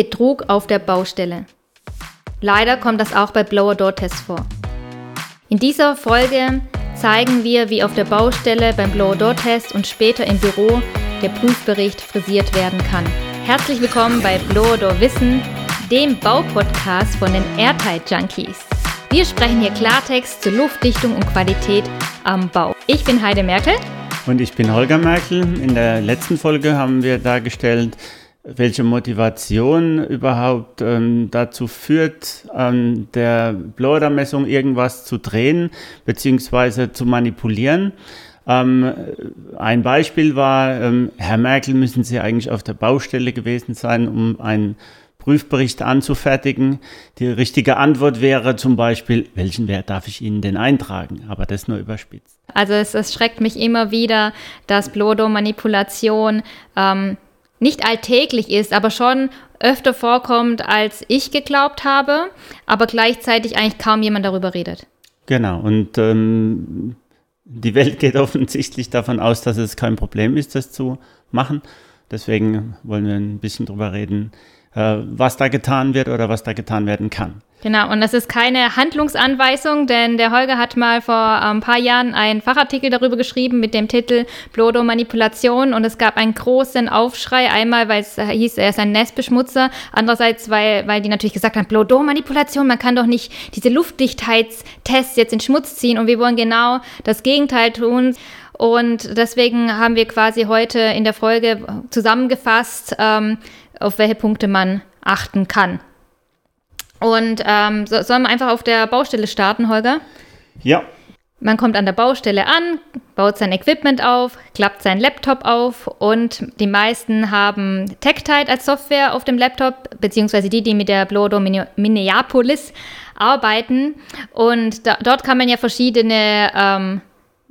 Betrug auf der Baustelle. Leider kommt das auch bei Blower-Door-Tests vor. In dieser Folge zeigen wir, wie auf der Baustelle beim Blower-Door-Test und später im Büro der Prüfbericht frisiert werden kann. Herzlich willkommen bei Blower-Door Wissen, dem Baupodcast von den Airtight Junkies. Wir sprechen hier Klartext zur Luftdichtung und Qualität am Bau. Ich bin Heide Merkel. Und ich bin Holger Merkel. In der letzten Folge haben wir dargestellt, welche Motivation überhaupt ähm, dazu führt, an der Blower-Messung irgendwas zu drehen bzw. zu manipulieren. Ähm, ein Beispiel war, ähm, Herr Merkel, müssen Sie eigentlich auf der Baustelle gewesen sein, um einen Prüfbericht anzufertigen. Die richtige Antwort wäre zum Beispiel, welchen Wert darf ich Ihnen denn eintragen? Aber das nur überspitzt. Also es, es schreckt mich immer wieder, dass Blodo-Manipulation ähm, nicht alltäglich ist, aber schon öfter vorkommt, als ich geglaubt habe, aber gleichzeitig eigentlich kaum jemand darüber redet. Genau, und ähm, die Welt geht offensichtlich davon aus, dass es kein Problem ist, das zu machen. Deswegen wollen wir ein bisschen drüber reden, äh, was da getan wird oder was da getan werden kann. Genau, und das ist keine Handlungsanweisung, denn der Holger hat mal vor ein ähm, paar Jahren einen Fachartikel darüber geschrieben mit dem Titel Blodo-Manipulation und es gab einen großen Aufschrei, einmal weil es hieß, er ist ein Nestbeschmutzer, andererseits weil, weil die natürlich gesagt haben, Blodo-Manipulation, man kann doch nicht diese Luftdichtheitstests jetzt in Schmutz ziehen und wir wollen genau das Gegenteil tun. Und deswegen haben wir quasi heute in der Folge zusammengefasst, ähm, auf welche Punkte man achten kann. Und ähm, so, sollen wir einfach auf der Baustelle starten, Holger? Ja. Man kommt an der Baustelle an, baut sein Equipment auf, klappt seinen Laptop auf und die meisten haben TechTide als Software auf dem Laptop, beziehungsweise die, die mit der Blodo Minneapolis arbeiten. Und da, dort kann man ja verschiedene ähm,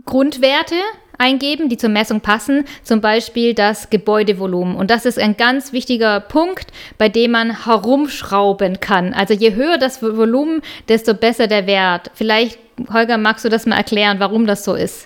Grundwerte eingeben, die zur Messung passen, zum Beispiel das Gebäudevolumen. Und das ist ein ganz wichtiger Punkt, bei dem man herumschrauben kann. Also je höher das Volumen, desto besser der Wert. Vielleicht, Holger, magst du das mal erklären, warum das so ist?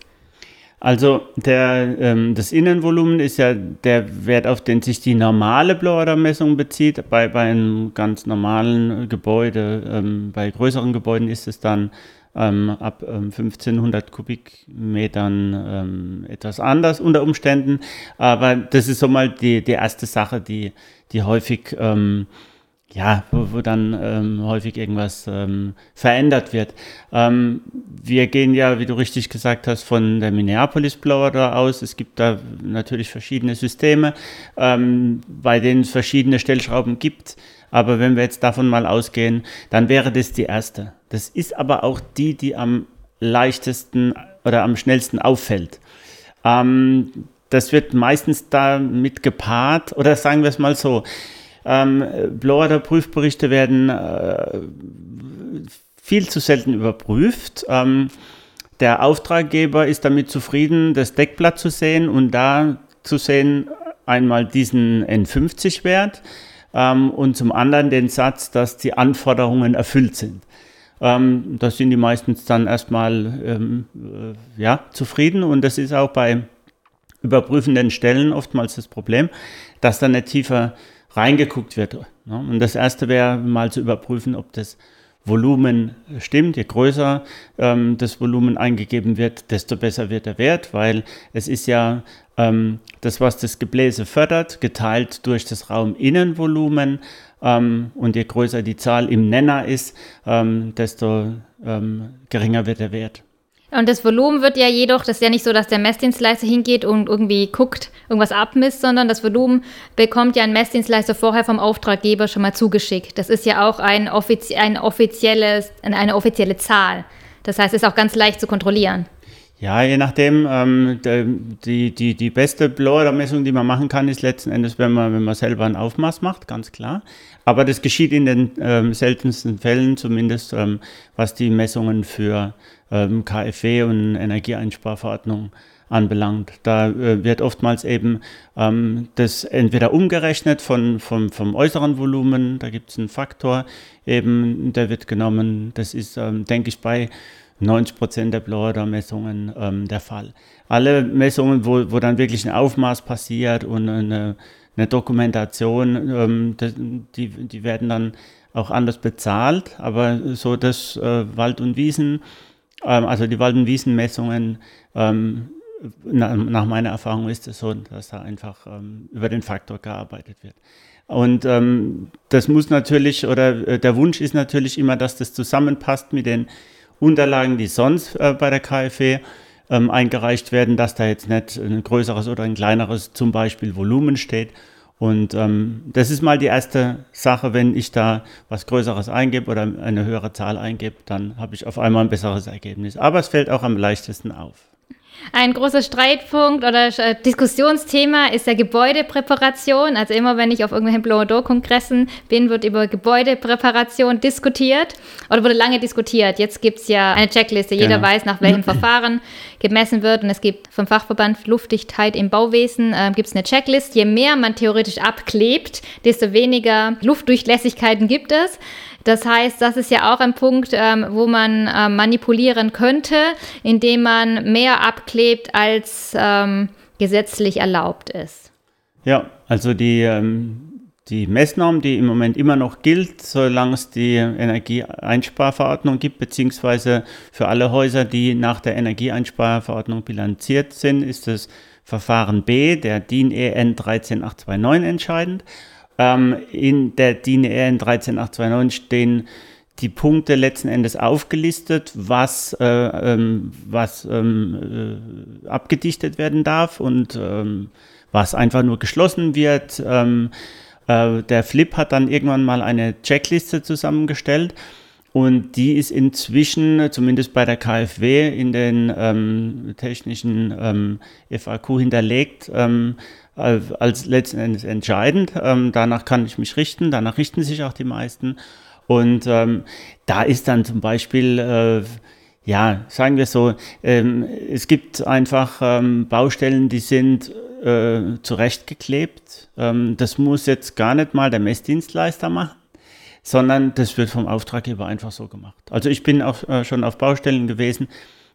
Also der, ähm, das Innenvolumen ist ja der Wert, auf den sich die normale Blower-Messung bezieht. Bei, bei einem ganz normalen Gebäude, ähm, bei größeren Gebäuden ist es dann ähm, ab ähm, 1500 Kubikmetern ähm, etwas anders unter Umständen. Aber das ist so mal die, die erste Sache, die, die häufig, ähm, ja, wo, wo dann ähm, häufig irgendwas ähm, verändert wird. wir gehen ja, wie du richtig gesagt hast, von der Minneapolis Blower da aus. Es gibt da natürlich verschiedene Systeme, bei denen es verschiedene Stellschrauben gibt. Aber wenn wir jetzt davon mal ausgehen, dann wäre das die erste. Das ist aber auch die, die am leichtesten oder am schnellsten auffällt. Ähm, das wird meistens damit gepaart, oder sagen wir es mal so, ähm, Blower Prüfberichte werden äh, viel zu selten überprüft. Ähm, der Auftraggeber ist damit zufrieden, das Deckblatt zu sehen und da zu sehen einmal diesen N50-Wert ähm, und zum anderen den Satz, dass die Anforderungen erfüllt sind. Ähm, da sind die meistens dann erstmal ähm, äh, ja, zufrieden und das ist auch bei überprüfenden Stellen oftmals das Problem, dass da nicht tiefer reingeguckt wird. Ne? Und das erste wäre mal zu überprüfen, ob das Volumen stimmt. Je größer ähm, das Volumen eingegeben wird, desto besser wird der Wert, weil es ist ja ähm, das, was das Gebläse fördert, geteilt durch das Rauminnenvolumen. Ähm, und je größer die Zahl im Nenner ist, ähm, desto ähm, geringer wird der Wert. Und das Volumen wird ja jedoch, das ist ja nicht so, dass der Messdienstleister hingeht und irgendwie guckt, irgendwas abmisst, sondern das Volumen bekommt ja ein Messdienstleister vorher vom Auftraggeber schon mal zugeschickt. Das ist ja auch ein, offizie ein offizielles, eine offizielle Zahl. Das heißt, es ist auch ganz leicht zu kontrollieren. Ja, je nachdem. Ähm, die, die, die beste Blower-Messung, die man machen kann, ist letzten Endes, wenn man, wenn man selber ein Aufmaß macht, ganz klar. Aber das geschieht in den ähm, seltensten Fällen, zumindest ähm, was die Messungen für ähm, KfW und Energieeinsparverordnung anbelangt. Da äh, wird oftmals eben ähm, das entweder umgerechnet von, vom, vom äußeren Volumen, da gibt es einen Faktor, eben, der wird genommen, das ist, ähm, denke ich, bei 90 Prozent der Blower-Messungen ähm, der Fall. Alle Messungen, wo, wo dann wirklich ein Aufmaß passiert und eine, eine Dokumentation, ähm, die, die werden dann auch anders bezahlt, aber so das äh, Wald- und Wiesen, ähm, also die Wald- und Wiesenmessungen, ähm, na, nach meiner Erfahrung ist es so, dass da einfach ähm, über den Faktor gearbeitet wird. Und ähm, das muss natürlich, oder äh, der Wunsch ist natürlich immer, dass das zusammenpasst mit den Unterlagen, die sonst äh, bei der KfW ähm, eingereicht werden, dass da jetzt nicht ein größeres oder ein kleineres zum Beispiel Volumen steht. Und ähm, das ist mal die erste Sache, wenn ich da was Größeres eingebe oder eine höhere Zahl eingebe, dann habe ich auf einmal ein besseres Ergebnis. Aber es fällt auch am leichtesten auf. Ein großer Streitpunkt oder äh, Diskussionsthema ist der Gebäudepräparation. Also immer, wenn ich auf irgendwelchen Blow-Kongressen bin, wird über Gebäudepräparation diskutiert oder wurde lange diskutiert. Jetzt gibt es ja eine Checkliste. Jeder genau. weiß, nach welchem Verfahren gemessen wird. Und es gibt vom Fachverband Luftdichtheit im Bauwesen äh, gibt es eine Checkliste. Je mehr man theoretisch abklebt, desto weniger Luftdurchlässigkeiten gibt es. Das heißt, das ist ja auch ein Punkt, ähm, wo man äh, manipulieren könnte, indem man mehr abklebt, als ähm, gesetzlich erlaubt ist. Ja, also die, ähm, die Messnorm, die im Moment immer noch gilt, solange es die Energieeinsparverordnung gibt, beziehungsweise für alle Häuser, die nach der Energieeinsparverordnung bilanziert sind, ist das Verfahren B, der DIN EN 13829 entscheidend. Ähm, in der DIN EN 13829 stehen die Punkte letzten Endes aufgelistet, was, äh, ähm, was ähm, äh, abgedichtet werden darf und ähm, was einfach nur geschlossen wird. Ähm, äh, der Flip hat dann irgendwann mal eine Checkliste zusammengestellt und die ist inzwischen, zumindest bei der KfW, in den ähm, technischen ähm, FAQ hinterlegt als letzten Endes entscheidend. Ähm, danach kann ich mich richten, danach richten sich auch die meisten. Und ähm, da ist dann zum Beispiel, äh, ja, sagen wir so, ähm, es gibt einfach ähm, Baustellen, die sind äh, zurechtgeklebt. Ähm, das muss jetzt gar nicht mal der Messdienstleister machen, sondern das wird vom Auftraggeber einfach so gemacht. Also ich bin auch äh, schon auf Baustellen gewesen,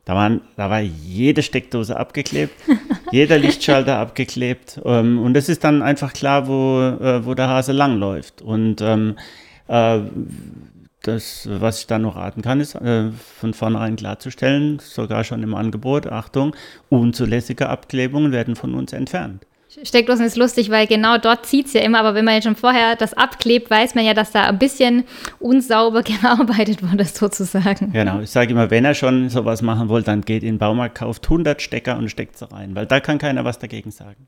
da, waren, da war jede Steckdose abgeklebt, jeder Lichtschalter abgeklebt. Ähm, und es ist dann einfach klar, wo, äh, wo der Hase langläuft. Und ähm, äh, das, was ich da noch raten kann, ist äh, von vornherein klarzustellen, sogar schon im Angebot, Achtung, unzulässige Abklebungen werden von uns entfernt. Steckdosen ist lustig, weil genau dort zieht es ja immer, aber wenn man jetzt schon vorher das abklebt, weiß man ja, dass da ein bisschen unsauber gearbeitet wurde, sozusagen. Genau, ich sage immer, wenn er schon sowas machen will, dann geht in den Baumarkt, kauft 100 Stecker und steckt sie rein, weil da kann keiner was dagegen sagen.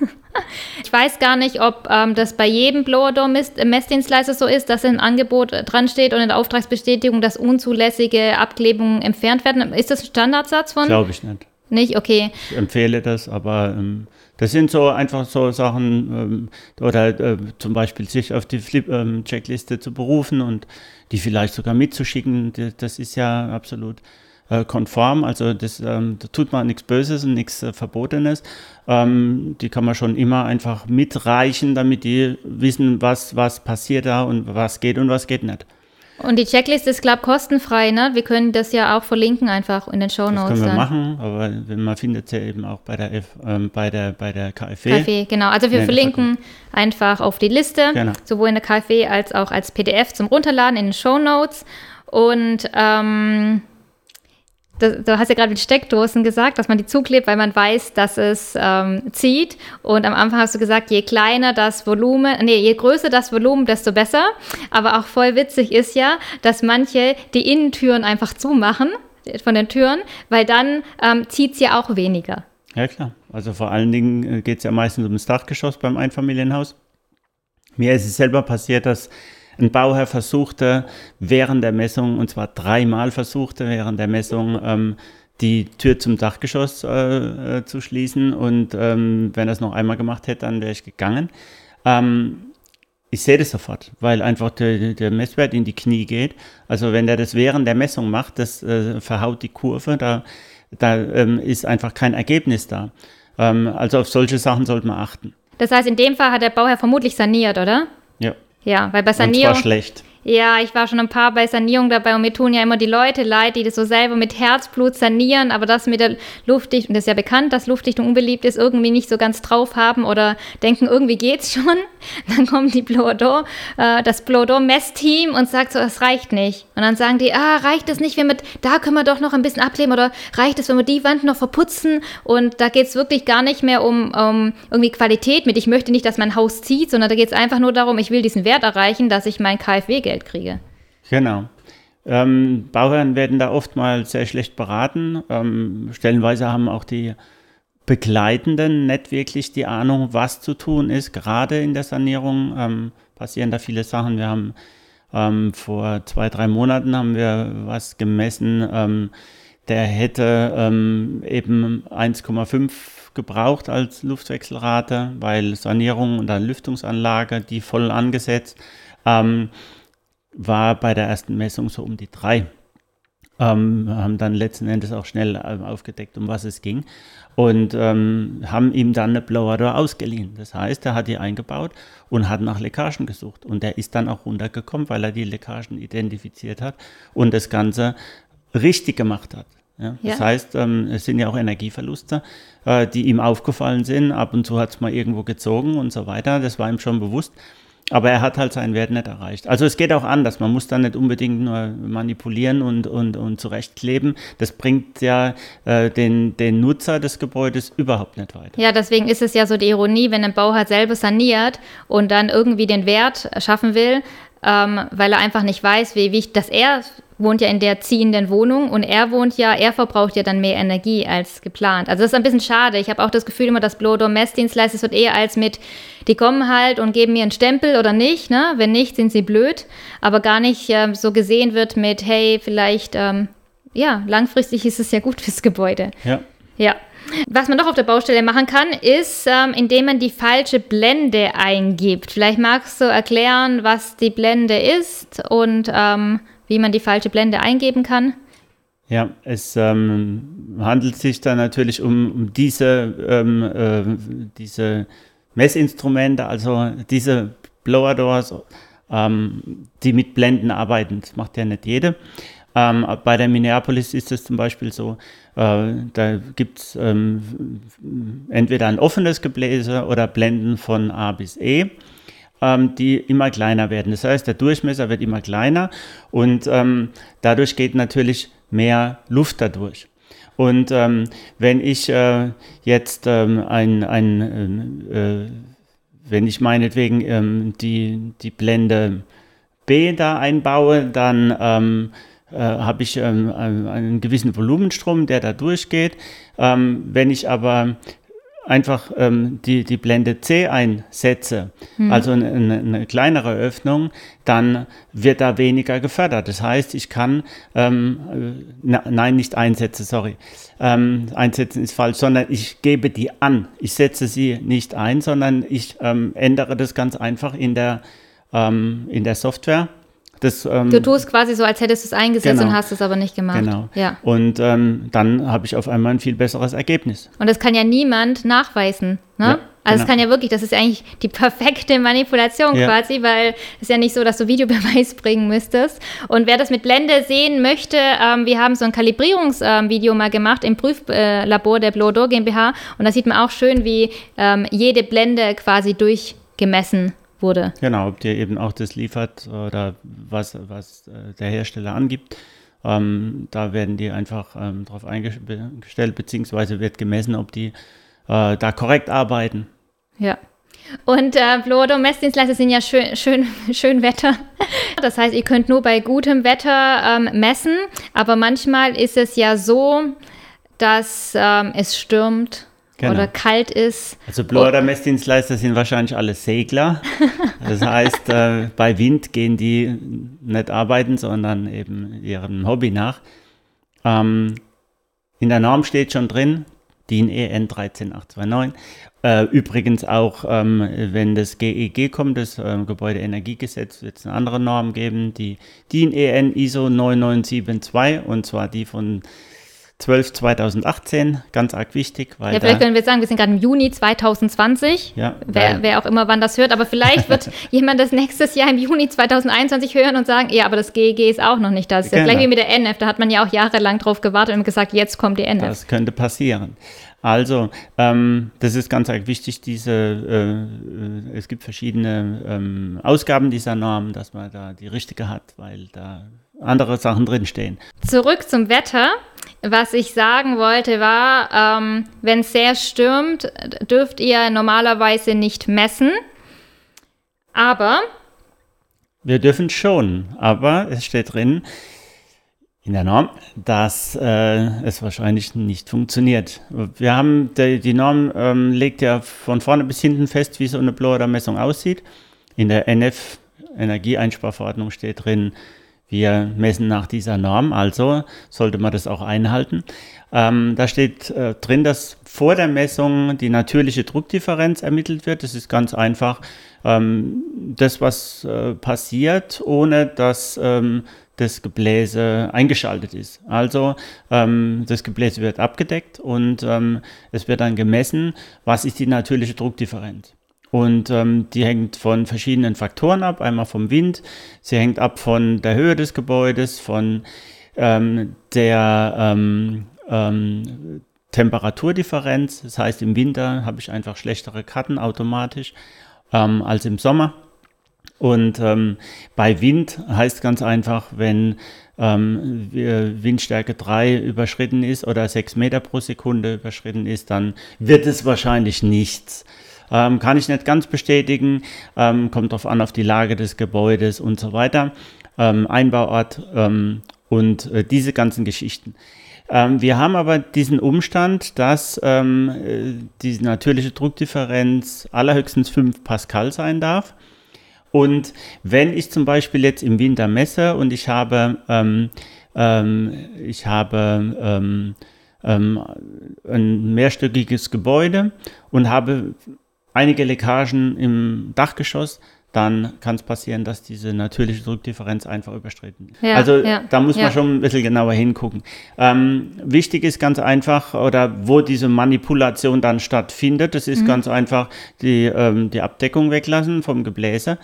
ich weiß gar nicht, ob ähm, das bei jedem Blower-Door-Messdienstleister so ist, dass im Angebot dran steht und in der Auftragsbestätigung, dass unzulässige Abklebungen entfernt werden. Ist das ein Standardsatz von? Glaube ich nicht. Nicht? Okay. Ich empfehle das, aber ähm, das sind so einfach so Sachen, ähm, oder äh, zum Beispiel sich auf die Flip-Checkliste ähm, zu berufen und die vielleicht sogar mitzuschicken, das ist ja absolut äh, konform. Also das, ähm, da tut man nichts Böses und nichts äh, Verbotenes. Ähm, die kann man schon immer einfach mitreichen, damit die wissen, was, was passiert da und was geht und was geht nicht. Und die Checkliste ist, glaube ich, kostenfrei, ne? Wir können das ja auch verlinken einfach in den Show Notes. Das können wir dann. machen, aber man findet es ja eben auch bei der, F, ähm, bei der, bei der KfW. KfW, genau. Also wir nee, verlinken einfach auf die Liste, genau. sowohl in der KfW als auch als PDF zum Runterladen in den Show Notes. Und ähm, du hast ja gerade mit Steckdosen gesagt, dass man die zuklebt, weil man weiß, dass es ähm, zieht. Und am Anfang hast du gesagt, je kleiner das Volumen, nee, je größer das Volumen, desto besser. Aber auch voll witzig ist ja, dass manche die Innentüren einfach zumachen von den Türen, weil dann ähm, zieht es ja auch weniger. Ja, klar. Also vor allen Dingen äh, geht es ja meistens ums Dachgeschoss beim Einfamilienhaus. Mir ist es selber passiert, dass ein Bauherr versuchte während der Messung, und zwar dreimal versuchte während der Messung, ähm, die Tür zum Dachgeschoss äh, äh, zu schließen. Und ähm, wenn er es noch einmal gemacht hätte, dann wäre ich gegangen. Ähm, ich sehe das sofort, weil einfach der, der, Messwert in die Knie geht. Also wenn der das während der Messung macht, das äh, verhaut die Kurve, da, da ähm, ist einfach kein Ergebnis da. Ähm, also auf solche Sachen sollte man achten. Das heißt, in dem Fall hat der Bauherr vermutlich saniert, oder? Ja. Weil bei Sanierung. Und zwar schlecht. Ja, ich war schon ein paar bei Sanierung dabei und mir tun ja immer die Leute leid, die das so selber mit Herzblut sanieren, aber das mit der Luftdichtung, das ist ja bekannt, dass Luftdichtung unbeliebt ist, irgendwie nicht so ganz drauf haben oder denken, irgendwie geht's schon. Dann kommt die Blodo, äh, das Blodo-Messteam und sagt so, es reicht nicht. Und dann sagen die, ah, reicht es nicht, wenn wir, da können wir doch noch ein bisschen abkleben oder reicht es, wenn wir die Wand noch verputzen und da geht's wirklich gar nicht mehr um, um irgendwie Qualität mit, ich möchte nicht, dass mein Haus zieht, sondern da geht's einfach nur darum, ich will diesen Wert erreichen, dass ich mein KfW Geld kriege. Genau. Ähm, Bauherren werden da oftmals sehr schlecht beraten. Ähm, stellenweise haben auch die Begleitenden nicht wirklich die Ahnung, was zu tun ist. Gerade in der Sanierung ähm, passieren da viele Sachen. Wir haben ähm, vor zwei, drei Monaten haben wir was gemessen. Ähm, der hätte ähm, eben 1,5 gebraucht als Luftwechselrate, weil Sanierung und dann Lüftungsanlage, die voll angesetzt. Ähm, war bei der ersten Messung so um die drei. Ähm, haben dann letzten Endes auch schnell äh, aufgedeckt, um was es ging. Und ähm, haben ihm dann eine Blower Door ausgeliehen. Das heißt, er hat die eingebaut und hat nach Leckagen gesucht. Und er ist dann auch runtergekommen, weil er die Leckagen identifiziert hat und das Ganze richtig gemacht hat. Ja? Das ja. heißt, ähm, es sind ja auch Energieverluste, äh, die ihm aufgefallen sind. Ab und zu hat es mal irgendwo gezogen und so weiter. Das war ihm schon bewusst. Aber er hat halt seinen Wert nicht erreicht. Also es geht auch anders. Man muss dann nicht unbedingt nur manipulieren und, und, und zurechtkleben. Das bringt ja äh, den, den Nutzer des Gebäudes überhaupt nicht weiter. Ja, deswegen ist es ja so die Ironie, wenn ein Bauherr selber saniert und dann irgendwie den Wert schaffen will, ähm, weil er einfach nicht weiß, wie wichtig, dass er wohnt ja in der ziehenden Wohnung und er wohnt ja, er verbraucht ja dann mehr Energie als geplant. Also das ist ein bisschen schade. Ich habe auch das Gefühl immer, dass Blodo Messdienstleister es wird eher als mit, die kommen halt und geben mir einen Stempel oder nicht, ne? Wenn nicht, sind sie blöd, aber gar nicht ähm, so gesehen wird mit, hey, vielleicht, ähm, ja, langfristig ist es ja gut fürs Gebäude. Ja. Ja. Was man noch auf der Baustelle machen kann, ist, ähm, indem man die falsche Blende eingibt. Vielleicht magst du erklären, was die Blende ist und ähm, wie man die falsche Blende eingeben kann. Ja, es ähm, handelt sich da natürlich um, um diese, ähm, äh, diese Messinstrumente, also diese Blower Doors, ähm, die mit Blenden arbeiten. Das macht ja nicht jede. Ähm, bei der Minneapolis ist es zum Beispiel so, äh, da gibt es ähm, entweder ein offenes Gebläse oder Blenden von A bis E, ähm, die immer kleiner werden. Das heißt, der Durchmesser wird immer kleiner und ähm, dadurch geht natürlich mehr Luft dadurch. Und ähm, wenn ich äh, jetzt ähm, ein, ein äh, wenn ich meinetwegen ähm, die, die Blende B da einbaue, dann ähm, äh, habe ich ähm, einen gewissen Volumenstrom, der da durchgeht. Ähm, wenn ich aber einfach ähm, die, die Blende C einsetze, hm. also eine, eine, kleinere Öffnung, dann wird da weniger gefördert. Das heißt, ich kann, ähm, na, nein, nicht einsetzen, sorry, ähm, einsetzen ist falsch, sondern ich gebe die an. Ich setze sie nicht ein, sondern ich ähm, ändere das ganz einfach in der, ähm, in der Software das, ähm, du tust quasi so, als hättest du es eingesetzt genau, und hast es aber nicht gemacht. Genau. Ja. Und ähm, dann habe ich auf einmal ein viel besseres Ergebnis. Und das kann ja niemand nachweisen. Ne? Ja, also genau. es kann ja wirklich, das ist eigentlich die perfekte Manipulation ja. quasi, weil es ist ja nicht so, dass du Videobeweis bringen müsstest. Und wer das mit Blende sehen möchte, ähm, wir haben so ein Kalibrierungsvideo ähm, mal gemacht im Prüflabor der Blodo GmbH und da sieht man auch schön, wie ähm, jede Blende quasi durchgemessen wurde. Genau, ob dir eben auch das liefert oder was, was äh, der Hersteller angibt. Ähm, da werden die einfach ähm, darauf eingestellt, beziehungsweise wird gemessen, ob die äh, da korrekt arbeiten. Ja. Und äh, Blodo Messdienstleister sind ja schön, schön, schön Wetter. Das heißt, ihr könnt nur bei gutem Wetter ähm, messen, aber manchmal ist es ja so, dass ähm, es stürmt genau. oder kalt ist. Also Blower-Messdienstleister sind wahrscheinlich alle Segler. Das heißt, äh, bei Wind gehen die nicht arbeiten, sondern eben ihrem Hobby nach. Ähm, in der Norm steht schon drin, DIN EN 13829. Äh, übrigens auch, ähm, wenn das GEG e kommt, das äh, Gebäudeenergiegesetz, wird es eine andere Norm geben, die DIN EN ISO 9972 und zwar die von 12 2018, ganz arg wichtig. Weil ja, vielleicht können wir sagen, wir sind gerade im Juni 2020, ja, wer, wer, auch immer wann das hört, aber vielleicht wird jemand das nächstes Jahr im Juni 2021 hören und sagen, ja, aber das GEG ist auch noch nicht da. Das ist genau. ja gleich wie mit der NF, da hat man ja auch jahrelang drauf gewartet und gesagt, jetzt kommt die NF. Das könnte passieren. Also, ähm, das ist ganz arg wichtig, diese, äh, es gibt verschiedene ähm, Ausgaben dieser Norm, dass man da die richtige hat, weil da andere Sachen drinstehen. Zurück zum Wetter. Was ich sagen wollte war, ähm, wenn es sehr stürmt, dürft ihr normalerweise nicht messen. Aber. Wir dürfen schon, aber es steht drin in der Norm, dass äh, es wahrscheinlich nicht funktioniert. Wir haben, die, die Norm ähm, legt ja von vorne bis hinten fest, wie so eine Blower-Messung aussieht. In der NF Energieeinsparverordnung steht drin, wir messen nach dieser Norm, also sollte man das auch einhalten. Ähm, da steht äh, drin, dass vor der Messung die natürliche Druckdifferenz ermittelt wird. Das ist ganz einfach ähm, das, was äh, passiert, ohne dass ähm, das Gebläse eingeschaltet ist. Also ähm, das Gebläse wird abgedeckt und ähm, es wird dann gemessen, was ist die natürliche Druckdifferenz. Und ähm, die hängt von verschiedenen Faktoren ab. Einmal vom Wind, sie hängt ab von der Höhe des Gebäudes, von ähm, der ähm, ähm, Temperaturdifferenz. Das heißt, im Winter habe ich einfach schlechtere Karten automatisch ähm, als im Sommer. Und ähm, bei Wind heißt ganz einfach, wenn ähm, Windstärke 3 überschritten ist oder 6 Meter pro Sekunde überschritten ist, dann wird es wahrscheinlich nichts. Ähm, kann ich nicht ganz bestätigen, ähm, kommt darauf an, auf die Lage des Gebäudes und so weiter, ähm, Einbauort ähm, und äh, diese ganzen Geschichten. Ähm, wir haben aber diesen Umstand, dass ähm, äh, die natürliche Druckdifferenz allerhöchstens 5 Pascal sein darf. Und wenn ich zum Beispiel jetzt im Winter messe und ich habe, ich habe ein mehrstöckiges Gebäude und habe einige Leckagen im Dachgeschoss, dann kann es passieren, dass diese natürliche Druckdifferenz einfach überstritten ist. Ja, also ja, da muss man ja. schon ein bisschen genauer hingucken. Ähm, wichtig ist ganz einfach, oder wo diese Manipulation dann stattfindet, das ist mhm. ganz einfach die, ähm, die Abdeckung weglassen vom Gebläse.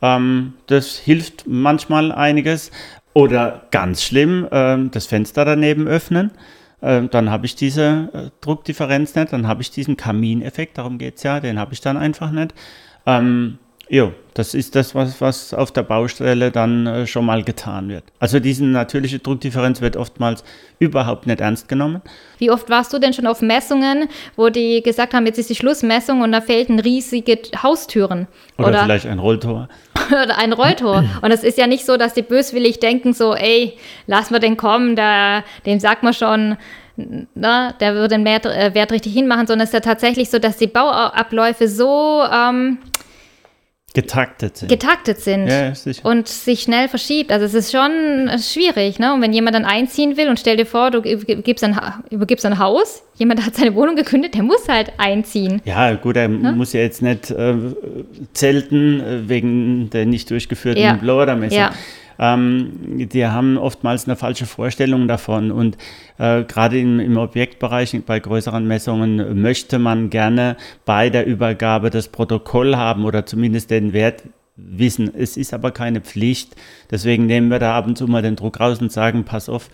Ähm, das hilft manchmal einiges. Oder ganz schlimm, ähm, das Fenster daneben öffnen. Ähm, dann habe ich diese äh, Druckdifferenz nicht, dann habe ich diesen Kamineffekt, darum geht es ja, den habe ich dann einfach nicht. Ähm, jo, das ist das, was, was auf der Baustelle dann äh, schon mal getan wird. Also diese natürliche Druckdifferenz wird oftmals überhaupt nicht ernst genommen. Wie oft warst du denn schon auf Messungen, wo die gesagt haben, jetzt ist die Schlussmessung und da fehlten riesige Haustüren? Oder, oder vielleicht ein Rolltor. Oder ein Rolltor. Und es ist ja nicht so, dass die böswillig denken, so, ey, lass mal den kommen, da, dem sagt man schon, na, der würde den Wert, äh, Wert richtig hinmachen, sondern es ist ja tatsächlich so, dass die Bauabläufe so ähm, getaktet sind. Getaktet sind ja, und sich schnell verschiebt. Also es ist schon schwierig, ne? Und wenn jemand dann einziehen will und stell dir vor, du gibst ein, übergibst ein Haus, jemand hat seine Wohnung gekündigt, der muss halt einziehen. Ja, gut, er ja? muss ja jetzt nicht äh, zelten äh, wegen der nicht durchgeführten ja. Blower-Messung. Ja ähm, die haben oftmals eine falsche Vorstellung davon. Und äh, gerade im, im Objektbereich, bei größeren Messungen, möchte man gerne bei der Übergabe das Protokoll haben oder zumindest den Wert wissen. Es ist aber keine Pflicht. Deswegen nehmen wir da ab und zu mal den Druck raus und sagen, pass auf,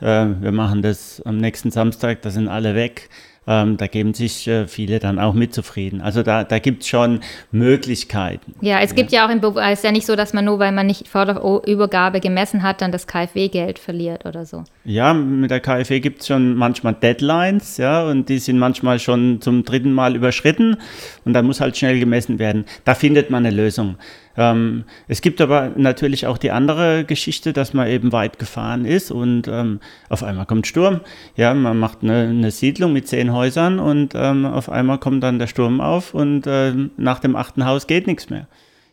äh, wir machen das am nächsten Samstag, da sind alle weg. Ähm, da geben sich äh, viele dann auch mit zufrieden. Also da, da gibt es schon Möglichkeiten. Ja, es gibt ja, auch, im Be es ist ja nicht so, dass man nur, weil man nicht vor der Übergabe gemessen hat, dann das KfW-Geld verliert oder so. Ja, mit der KfW gibt es schon manchmal Deadlines, ja, und die sind manchmal schon zum dritten Mal überschritten und dann muss halt schnell gemessen werden. Da findet man eine Lösung. Ähm, es gibt aber natürlich auch die andere Geschichte, dass man eben weit gefahren ist und ähm, auf einmal kommt Sturm. Ja, man macht eine, eine Siedlung mit zehn Häusern und ähm, auf einmal kommt dann der Sturm auf und äh, nach dem achten Haus geht nichts mehr.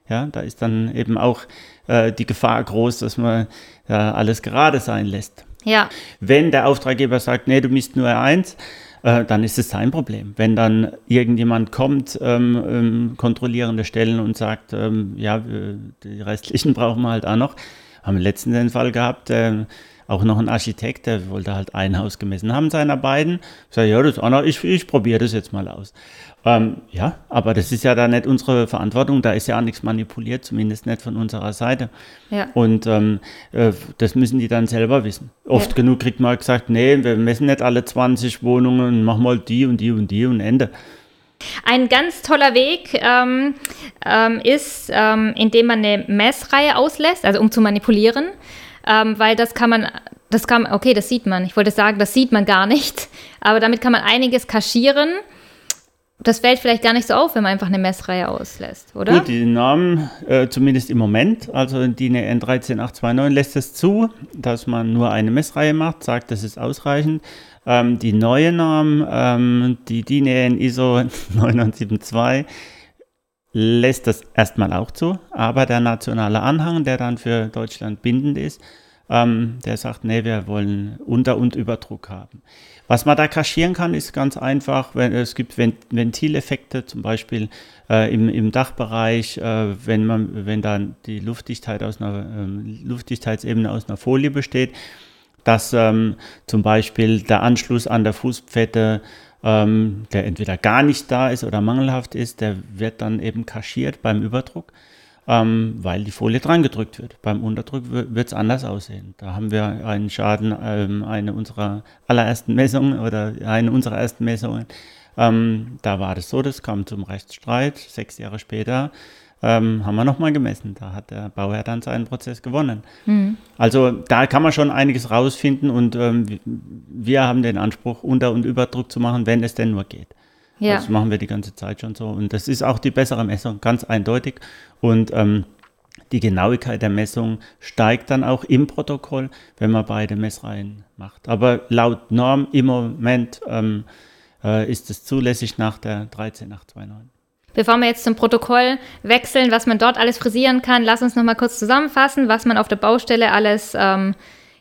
Ja, da ist dann eben auch äh, die Gefahr groß, dass man äh, alles gerade sein lässt. Ja. Wenn der Auftraggeber sagt, nee, du misst nur eins, äh, dann ist es sein Problem. Wenn dann irgendjemand kommt, ähm, ähm, kontrollierende Stellen und sagt, ähm, ja, die restlichen brauchen wir halt auch noch. Haben wir letzten den Fall gehabt, äh, auch noch ein Architekt, der wollte halt ein Haus gemessen haben, seiner beiden. Ich sage, ja, das auch noch, ich, ich probiere das jetzt mal aus. Ähm, ja, aber das ist ja da nicht unsere Verantwortung, da ist ja auch nichts manipuliert, zumindest nicht von unserer Seite. Ja. Und ähm, äh, das müssen die dann selber wissen. Oft ja. genug kriegt man gesagt, nee, wir messen nicht alle 20 Wohnungen, mach mal die und die und die und Ende. Ein ganz toller Weg ähm, ähm, ist, ähm, indem man eine Messreihe auslässt, also um zu manipulieren, ähm, weil das kann man, das kann, okay, das sieht man. Ich wollte sagen, das sieht man gar nicht, aber damit kann man einiges kaschieren. Das fällt vielleicht gar nicht so auf, wenn man einfach eine Messreihe auslässt, oder? Gut, die Norm, äh, zumindest im Moment, also die DIN 13829 lässt es zu, dass man nur eine Messreihe macht, sagt, das ist ausreichend. Ähm, die neue Norm, ähm, die DIN EN ISO 972, lässt das erstmal auch zu, aber der nationale Anhang, der dann für Deutschland bindend ist, ähm, der sagt, nee, wir wollen Unter- und Überdruck haben. Was man da kaschieren kann, ist ganz einfach, wenn, es gibt Ventileffekte, zum Beispiel äh, im, im Dachbereich, äh, wenn, man, wenn dann die Luftdichtheit aus einer, äh, Luftdichtheitsebene aus einer Folie besteht, dass ähm, zum Beispiel der Anschluss an der Fußpfette, ähm, der entweder gar nicht da ist oder mangelhaft ist, der wird dann eben kaschiert beim Überdruck, ähm, weil die Folie dran gedrückt wird. Beim Unterdruck wird es anders aussehen. Da haben wir einen Schaden, ähm, eine unserer allerersten Messungen oder eine unserer ersten Messungen. Ähm, da war das so, das kam zum Rechtsstreit sechs Jahre später ähm, haben wir nochmal gemessen. Da hat der Bauherr dann seinen Prozess gewonnen. Mhm. Also da kann man schon einiges rausfinden und ähm, wir haben den Anspruch, Unter- und Überdruck zu machen, wenn es denn nur geht. Ja. Das machen wir die ganze Zeit schon so. Und das ist auch die bessere Messung, ganz eindeutig. Und ähm, die Genauigkeit der Messung steigt dann auch im Protokoll, wenn man beide Messreihen macht. Aber laut Norm im Moment ähm, äh, ist es zulässig nach der 13829. Bevor wir jetzt zum Protokoll wechseln, was man dort alles frisieren kann, lass uns noch mal kurz zusammenfassen, was man auf der Baustelle alles ähm,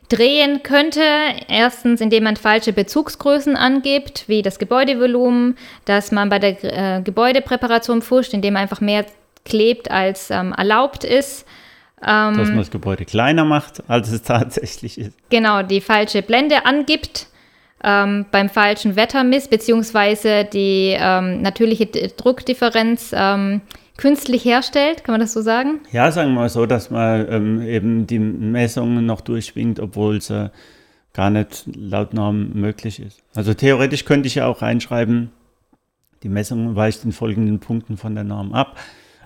drehen könnte. Erstens, indem man falsche Bezugsgrößen angibt, wie das Gebäudevolumen, dass man bei der äh, Gebäudepräparation pfuscht, indem man einfach mehr klebt, als ähm, erlaubt ist. Ähm, dass man das Gebäude kleiner macht, als es tatsächlich ist. Genau, die falsche Blende angibt ähm, beim falschen Wettermiss beziehungsweise die ähm, natürliche Druckdifferenz ähm, künstlich herstellt, kann man das so sagen? Ja, sagen wir mal so, dass man ähm, eben die Messungen noch durchschwingt, obwohl es äh, gar nicht laut Norm möglich ist. Also theoretisch könnte ich ja auch reinschreiben, die Messung weicht in folgenden Punkten von der Norm ab,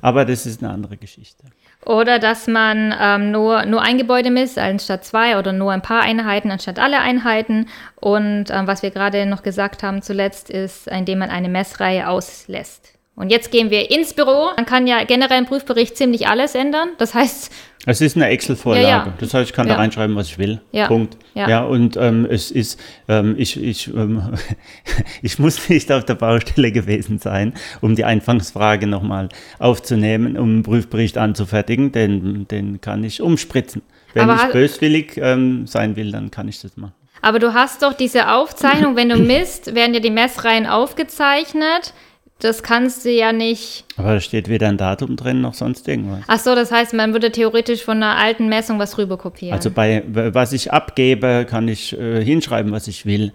aber das ist eine andere Geschichte. Oder dass man ähm, nur, nur ein Gebäude misst anstatt zwei oder nur ein paar Einheiten anstatt alle Einheiten. Und ähm, was wir gerade noch gesagt haben zuletzt ist, indem man eine Messreihe auslässt. Und jetzt gehen wir ins Büro. Man kann ja generell im Prüfbericht ziemlich alles ändern. Das heißt, es ist eine Excel-Vorlage. Ja, ja. Das heißt, ich kann ja. da reinschreiben, was ich will. Punkt. Ja, und ähm, es ist, ähm, ich, ich, ähm, ich muss nicht auf der Baustelle gewesen sein, um die Anfangsfrage nochmal aufzunehmen, um einen Prüfbericht anzufertigen, denn den kann ich umspritzen. Wenn Aber ich böswillig ähm, sein will, dann kann ich das machen. Aber du hast doch diese Aufzeichnung, wenn du misst, werden ja die Messreihen aufgezeichnet das kannst du ja nicht. Aber da steht weder ein Datum drin noch sonst irgendwas. Ach so, das heißt, man würde theoretisch von einer alten Messung was rüber kopieren. Also bei was ich abgebe, kann ich äh, hinschreiben, was ich will.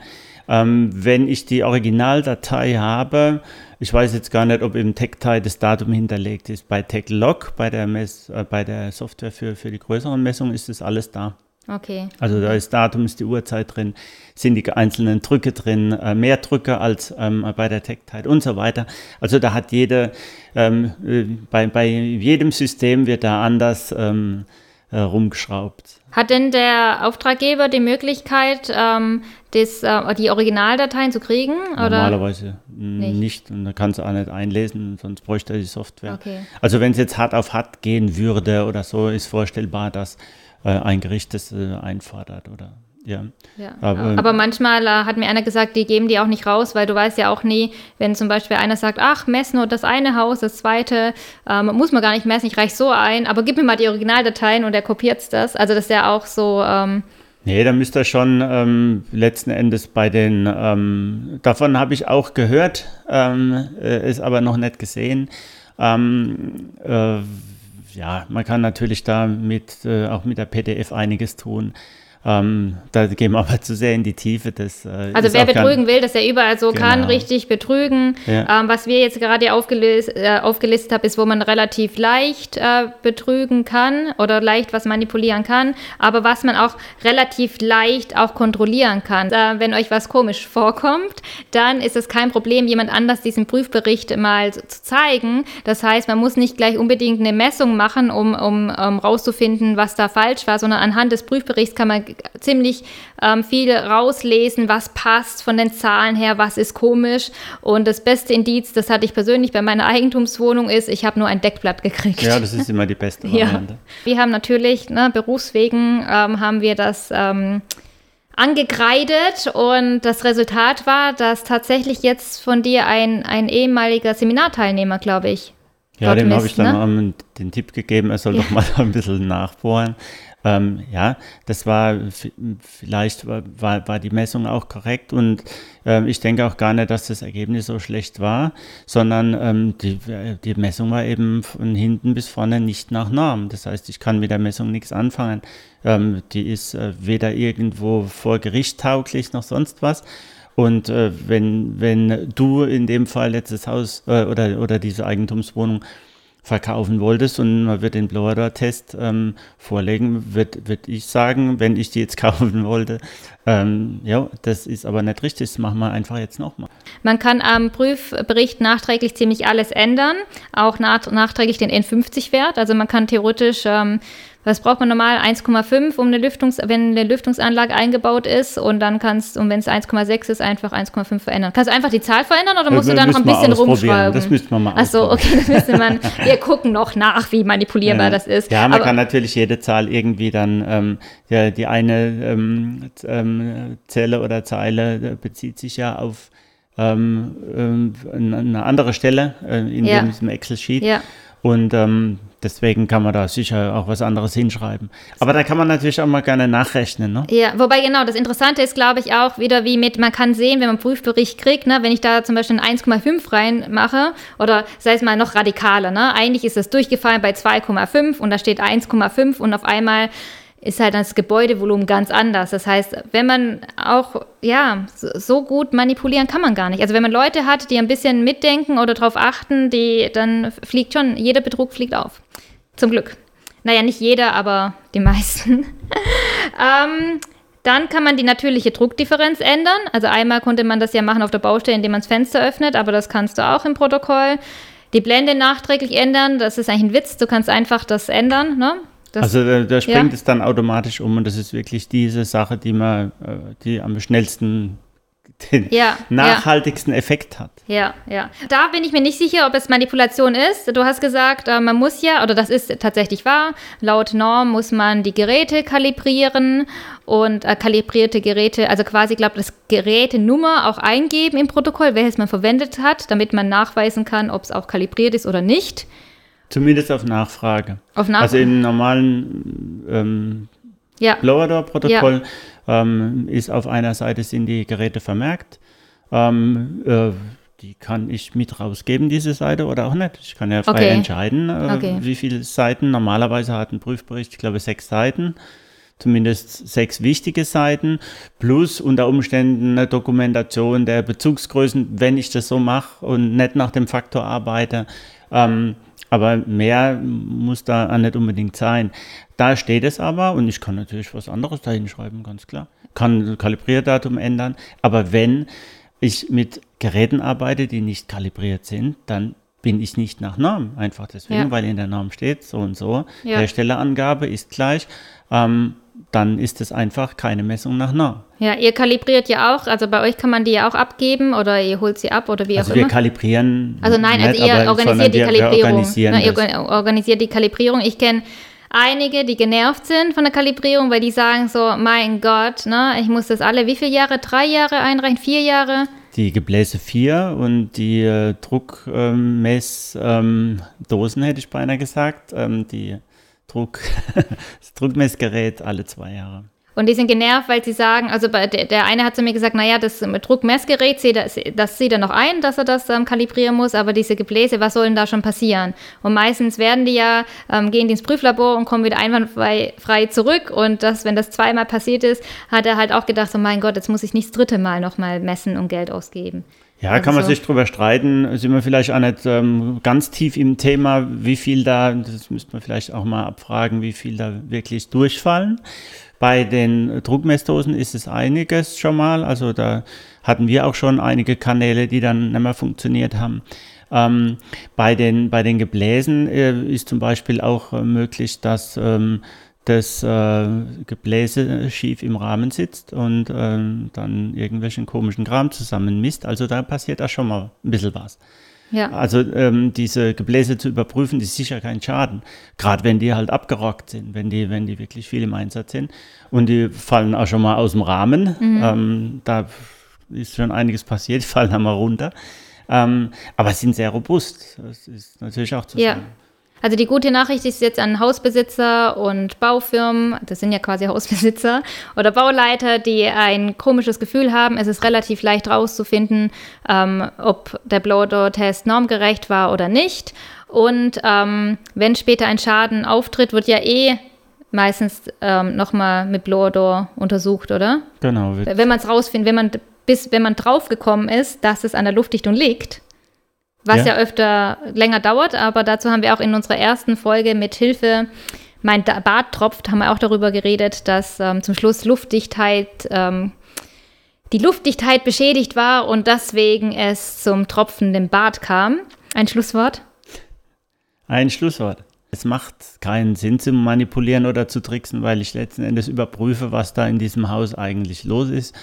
Ähm, wenn ich die Originaldatei habe, ich weiß jetzt gar nicht, ob im TechTie das Datum hinterlegt ist. Bei TechLog, bei der, Mess, äh, bei der Software für, für die größeren Messungen, ist das alles da. Okay. Also da ist Datum, ist die Uhrzeit drin, sind die einzelnen Drücke drin, äh, mehr Drücke als ähm, bei der TechTide und so weiter. Also da hat jede, ähm, äh, bei, bei jedem System wird da anders ähm, äh, rumgeschraubt. Hat denn der Auftraggeber die Möglichkeit, ähm, das, äh, die Originaldateien zu kriegen? Oder? Normalerweise nicht. nicht. Und da kannst du auch nicht einlesen, sonst bräuchte er die Software. Okay. Also wenn es jetzt hart auf hart gehen würde oder so, ist vorstellbar, dass äh, ein Gericht das äh, einfordert oder ja. ja. Aber, aber, manchmal äh, hat mir einer gesagt, die geben die auch nicht raus, weil du weißt ja auch nie, wenn zum Beispiel einer sagt, ach, mess nur das eine Haus, das zweite, ähm, muss man gar nicht messen, ich reich so ein, aber gib mir mal die Originaldateien und er kopiert das. Also das ist ja auch so. Ähm, Nee, da müsste er schon ähm, letzten Endes bei den, ähm, davon habe ich auch gehört, ähm, äh, ist aber noch nicht gesehen. Ähm, äh, ja, man kann natürlich da mit, äh, auch mit der PDF einiges tun. Ähm, da gehen wir aber zu sehr in die Tiefe. Das, äh, also wer betrügen will, dass er überall so genau. kann, richtig betrügen. Ja. Ähm, was wir jetzt gerade aufgelis äh, aufgelistet haben, ist, wo man relativ leicht äh, betrügen kann oder leicht was manipulieren kann, aber was man auch relativ leicht auch kontrollieren kann. Äh, wenn euch was komisch vorkommt, dann ist es kein Problem, jemand anders diesen Prüfbericht mal zu zeigen. Das heißt, man muss nicht gleich unbedingt eine Messung machen, um, um, um rauszufinden, was da falsch war, sondern anhand des Prüfberichts kann man ziemlich ähm, viel rauslesen, was passt von den Zahlen her, was ist komisch. Und das beste Indiz, das hatte ich persönlich bei meiner Eigentumswohnung, ist, ich habe nur ein Deckblatt gekriegt. Ja, das ist immer die beste Variante. ja. Wir haben natürlich, ne, berufswegen ähm, haben wir das ähm, angekreidet und das Resultat war, dass tatsächlich jetzt von dir ein, ein ehemaliger Seminarteilnehmer, glaube ich, ja, dem habe ich dann ne? den Tipp gegeben, er soll ja. doch mal ein bisschen nachbohren. Ähm, ja, das war, vielleicht war, war die Messung auch korrekt und ähm, ich denke auch gar nicht, dass das Ergebnis so schlecht war, sondern ähm, die, die Messung war eben von hinten bis vorne nicht nach Norm. Das heißt, ich kann mit der Messung nichts anfangen. Ähm, die ist äh, weder irgendwo vor Gericht tauglich noch sonst was. Und äh, wenn, wenn du in dem Fall jetzt das Haus äh, oder, oder diese Eigentumswohnung verkaufen wolltest und man wird den Blower-Test ähm, vorlegen, würde würd ich sagen, wenn ich die jetzt kaufen wollte, ähm, ja, das ist aber nicht richtig, das machen wir einfach jetzt nochmal. Man kann am Prüfbericht nachträglich ziemlich alles ändern, auch nachträglich den N50-Wert, also man kann theoretisch ähm, was braucht man normal? 1,5, um eine Lüftungs wenn eine Lüftungsanlage eingebaut ist und dann kannst, und wenn es 1,6 ist, einfach 1,5 verändern. Kannst du einfach die Zahl verändern oder musst du da noch ein bisschen rumschreiben? Das müsste man mal Achso, okay, das müsste man. Wir gucken noch nach, wie manipulierbar ja. das ist. Ja, man Aber, kann natürlich jede Zahl irgendwie dann, ähm, ja, die eine ähm, ähm, Zelle oder Zeile äh, bezieht sich ja auf ähm, ähm, eine andere Stelle äh, in ja. diesem Excel-Sheet. Ja. Und ähm, Deswegen kann man da sicher auch was anderes hinschreiben. Aber da kann man natürlich auch mal gerne nachrechnen. Ne? Ja, wobei genau, das Interessante ist, glaube ich, auch wieder wie mit, man kann sehen, wenn man einen Prüfbericht kriegt, ne, wenn ich da zum Beispiel ein 1,5 reinmache oder sei es mal noch radikaler, ne, eigentlich ist das durchgefallen bei 2,5 und da steht 1,5 und auf einmal ist halt das Gebäudevolumen ganz anders. Das heißt, wenn man auch, ja, so gut manipulieren kann man gar nicht. Also wenn man Leute hat, die ein bisschen mitdenken oder darauf achten, die, dann fliegt schon, jeder Betrug fliegt auf. Zum Glück. Naja, nicht jeder, aber die meisten. ähm, dann kann man die natürliche Druckdifferenz ändern. Also einmal konnte man das ja machen auf der Baustelle, indem man das Fenster öffnet, aber das kannst du auch im Protokoll. Die Blende nachträglich ändern, das ist eigentlich ein Witz. Du kannst einfach das ändern. Ne? Das, also da, da springt ja. es dann automatisch um und das ist wirklich diese Sache, die man, äh, die am schnellsten den ja, nachhaltigsten ja. Effekt hat. Ja, ja. Da bin ich mir nicht sicher, ob es Manipulation ist. Du hast gesagt, äh, man muss ja, oder das ist tatsächlich wahr, laut Norm muss man die Geräte kalibrieren und äh, kalibrierte Geräte, also quasi, glaube das Gerätenummer auch eingeben im Protokoll, welches man verwendet hat, damit man nachweisen kann, ob es auch kalibriert ist oder nicht. Zumindest auf Nachfrage. Auf Nachfrage. Also im normalen ähm, ja. Blower-Door-Protokoll ja. ähm, ist auf einer Seite sind die Geräte vermerkt. Ähm, äh, die kann ich mit rausgeben, diese Seite, oder auch nicht. Ich kann ja frei okay. entscheiden, äh, okay. wie viele Seiten. Normalerweise hat ein Prüfbericht, ich glaube, sechs Seiten. Zumindest sechs wichtige Seiten, plus unter Umständen eine Dokumentation der Bezugsgrößen, wenn ich das so mache und nicht nach dem Faktor arbeite. Ähm, aber mehr muss da nicht unbedingt sein. Da steht es aber, und ich kann natürlich was anderes da hinschreiben, ganz klar. Kann Kalibrierdatum ändern. Aber wenn ich mit Geräten arbeite, die nicht kalibriert sind, dann bin ich nicht nach Norm. Einfach deswegen, ja. weil in der Norm steht so und so. Ja. Herstellerangabe ist gleich. Ähm, dann ist es einfach keine Messung nach Norm. Ja, ihr kalibriert ja auch, also bei euch kann man die ja auch abgeben oder ihr holt sie ab oder wie also auch immer. Also wir kalibrieren. Also nein, also nicht, ihr organisiert die Kalibrierung. Na, ihr organisiert die Kalibrierung. Ich kenne einige, die genervt sind von der Kalibrierung, weil die sagen so, mein Gott, ne, ich muss das alle, wie viele Jahre? Drei Jahre einreichen? Vier Jahre? Die Gebläse vier und die äh, Druckmessdosen, ähm, hätte ich beinahe gesagt, ähm, die Druck, das Druckmessgerät alle zwei Jahre. Und die sind genervt, weil sie sagen, also der, der eine hat zu mir gesagt, naja, das Druckmessgerät, das, das sieht er noch ein, dass er das ähm, kalibrieren muss, aber diese Gebläse, was soll denn da schon passieren? Und meistens werden die ja, ähm, gehen ins Prüflabor und kommen wieder einwandfrei frei zurück. Und das, wenn das zweimal passiert ist, hat er halt auch gedacht, so mein Gott, jetzt muss ich nicht das dritte Mal nochmal messen und Geld ausgeben. Ja, also kann man sich drüber streiten. Sind wir vielleicht auch nicht ähm, ganz tief im Thema, wie viel da, das müsste man vielleicht auch mal abfragen, wie viel da wirklich durchfallen. Bei den Druckmessdosen ist es einiges schon mal. Also da hatten wir auch schon einige Kanäle, die dann nicht mehr funktioniert haben. Ähm, bei, den, bei den Gebläsen äh, ist zum Beispiel auch äh, möglich, dass ähm, das äh, Gebläse schief im Rahmen sitzt und ähm, dann irgendwelchen komischen Kram zusammenmisst. Also da passiert da schon mal ein bisschen was. Ja. Also ähm, diese Gebläse zu überprüfen, ist sicher kein Schaden. Gerade wenn die halt abgerockt sind, wenn die, wenn die wirklich viel im Einsatz sind. Und die fallen auch schon mal aus dem Rahmen. Mhm. Ähm, da ist schon einiges passiert, die fallen einmal runter. Ähm, aber sind sehr robust. Das ist natürlich auch zu ja. Also die gute Nachricht ist jetzt an Hausbesitzer und Baufirmen, das sind ja quasi Hausbesitzer oder Bauleiter, die ein komisches Gefühl haben. Es ist relativ leicht rauszufinden, ähm, ob der Blower-Door-Test normgerecht war oder nicht. Und ähm, wenn später ein Schaden auftritt, wird ja eh meistens ähm, nochmal mit Blower-Door untersucht, oder? Genau. Wenn man es rausfindet, wenn man bis wenn man draufgekommen ist, dass es an der Luftdichtung liegt, was ja. ja öfter länger dauert, aber dazu haben wir auch in unserer ersten Folge mit Hilfe mein Bart tropft, haben wir auch darüber geredet, dass ähm, zum Schluss Luftdichtheit, ähm, die Luftdichtheit beschädigt war und deswegen es zum tropfenden Bart kam. Ein Schlusswort? Ein Schlusswort. Es macht keinen Sinn zu manipulieren oder zu tricksen, weil ich letzten Endes überprüfe, was da in diesem Haus eigentlich los ist.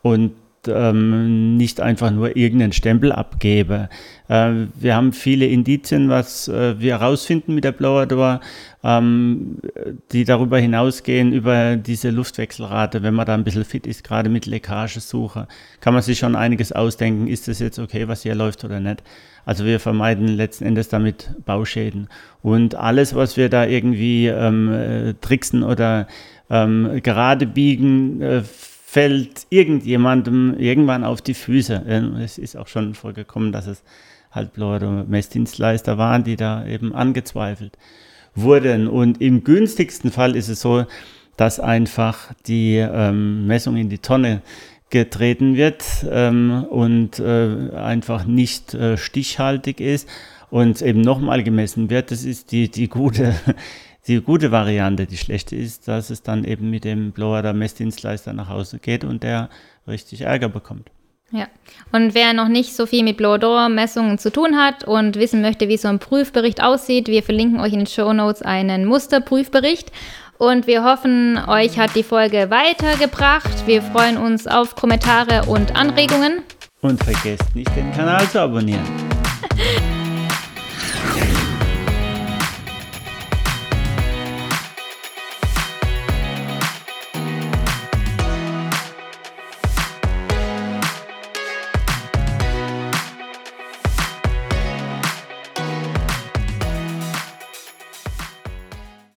Und ähm, nicht einfach nur irgendeinen Stempel abgebe. Äh, wir haben viele Indizien, was äh, wir herausfinden mit der Blower Door, ähm, die darüber hinausgehen, über diese Luftwechselrate. Wenn man da ein bisschen fit ist, gerade mit Leckagesuche, kann man sich schon einiges ausdenken, ist das jetzt okay, was hier läuft oder nicht. Also wir vermeiden letzten Endes damit Bauschäden. Und alles, was wir da irgendwie ähm, äh, tricksen oder ähm, gerade biegen, äh, fällt irgendjemandem irgendwann auf die Füße. Es ist auch schon vorgekommen, dass es Halbblau- oder Messdienstleister waren, die da eben angezweifelt wurden. Und im günstigsten Fall ist es so, dass einfach die ähm, Messung in die Tonne getreten wird ähm, und äh, einfach nicht äh, stichhaltig ist und eben nochmal gemessen wird. Das ist die, die gute die gute Variante. Die schlechte ist, dass es dann eben mit dem Blower der Messdienstleister nach Hause geht und der richtig Ärger bekommt. Ja, und wer noch nicht so viel mit Blower-Messungen zu tun hat und wissen möchte, wie so ein Prüfbericht aussieht, wir verlinken euch in den Show Notes einen Musterprüfbericht. Und wir hoffen, euch hat die Folge weitergebracht. Wir freuen uns auf Kommentare und Anregungen. Und vergesst nicht, den Kanal zu abonnieren.